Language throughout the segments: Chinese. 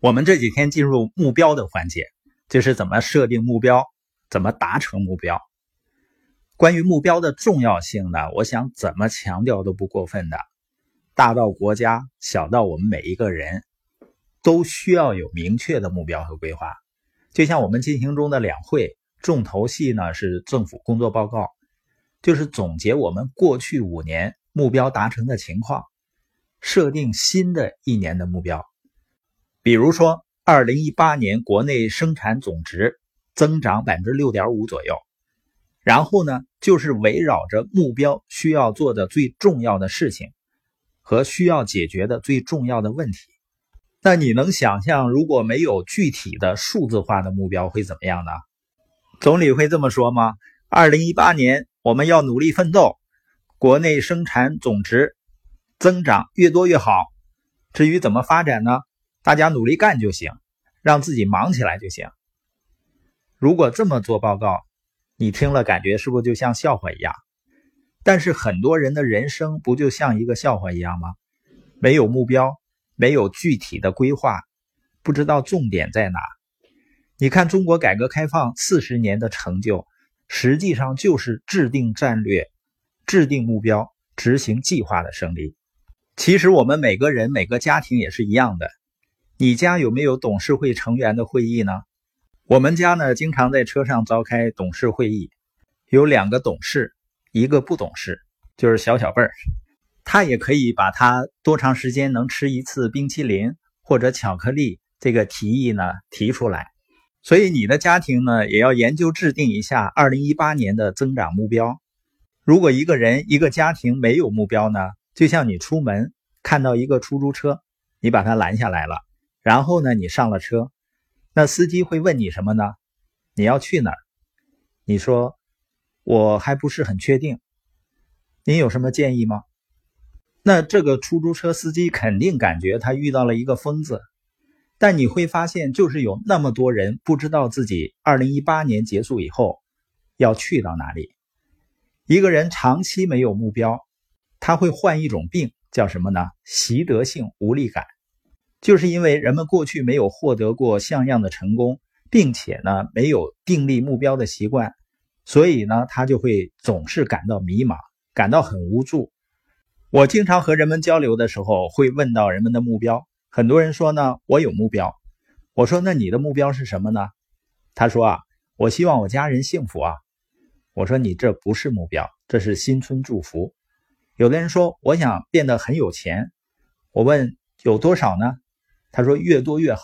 我们这几天进入目标的环节，就是怎么设定目标，怎么达成目标。关于目标的重要性呢，我想怎么强调都不过分的。大到国家，小到我们每一个人，都需要有明确的目标和规划。就像我们进行中的两会，重头戏呢是政府工作报告，就是总结我们过去五年目标达成的情况，设定新的一年的目标。比如说，二零一八年国内生产总值增长百分之六点五左右。然后呢，就是围绕着目标需要做的最重要的事情和需要解决的最重要的问题。那你能想象，如果没有具体的数字化的目标会怎么样呢？总理会这么说吗？二零一八年我们要努力奋斗，国内生产总值增长越多越好。至于怎么发展呢？大家努力干就行，让自己忙起来就行。如果这么做报告。你听了感觉是不是就像笑话一样？但是很多人的人生不就像一个笑话一样吗？没有目标，没有具体的规划，不知道重点在哪。你看中国改革开放四十年的成就，实际上就是制定战略、制定目标、执行计划的胜利。其实我们每个人、每个家庭也是一样的。你家有没有董事会成员的会议呢？我们家呢，经常在车上召开董事会议，有两个董事，一个不懂事，就是小小辈儿，他也可以把他多长时间能吃一次冰淇淋或者巧克力这个提议呢提出来。所以你的家庭呢，也要研究制定一下二零一八年的增长目标。如果一个人一个家庭没有目标呢，就像你出门看到一个出租车，你把它拦下来了，然后呢，你上了车。那司机会问你什么呢？你要去哪儿？你说我还不是很确定。您有什么建议吗？那这个出租车司机肯定感觉他遇到了一个疯子。但你会发现，就是有那么多人不知道自己二零一八年结束以后要去到哪里。一个人长期没有目标，他会患一种病，叫什么呢？习得性无力感。就是因为人们过去没有获得过像样的成功，并且呢没有订立目标的习惯，所以呢他就会总是感到迷茫，感到很无助。我经常和人们交流的时候，会问到人们的目标。很多人说呢，我有目标。我说那你的目标是什么呢？他说啊，我希望我家人幸福啊。我说你这不是目标，这是新春祝福。有的人说我想变得很有钱。我问有多少呢？他说：“越多越好。”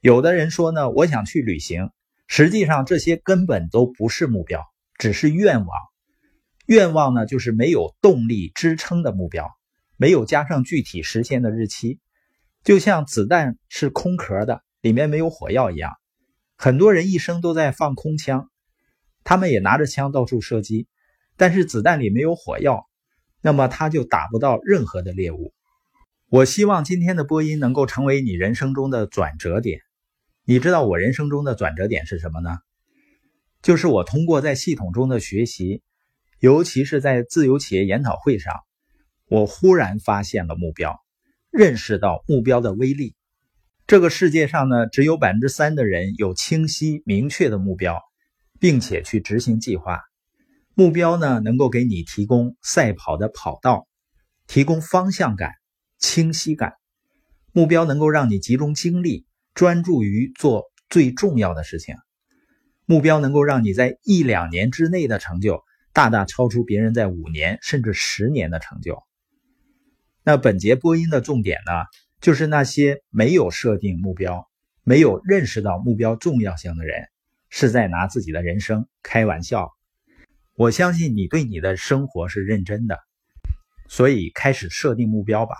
有的人说呢：“我想去旅行。”实际上，这些根本都不是目标，只是愿望。愿望呢，就是没有动力支撑的目标，没有加上具体实现的日期，就像子弹是空壳的，里面没有火药一样。很多人一生都在放空枪，他们也拿着枪到处射击，但是子弹里没有火药，那么他就打不到任何的猎物。我希望今天的播音能够成为你人生中的转折点。你知道我人生中的转折点是什么呢？就是我通过在系统中的学习，尤其是在自由企业研讨会上，我忽然发现了目标，认识到目标的威力。这个世界上呢，只有百分之三的人有清晰明确的目标，并且去执行计划。目标呢，能够给你提供赛跑的跑道，提供方向感。清晰感，目标能够让你集中精力，专注于做最重要的事情。目标能够让你在一两年之内的成就，大大超出别人在五年甚至十年的成就。那本节播音的重点呢，就是那些没有设定目标、没有认识到目标重要性的人，是在拿自己的人生开玩笑。我相信你对你的生活是认真的，所以开始设定目标吧。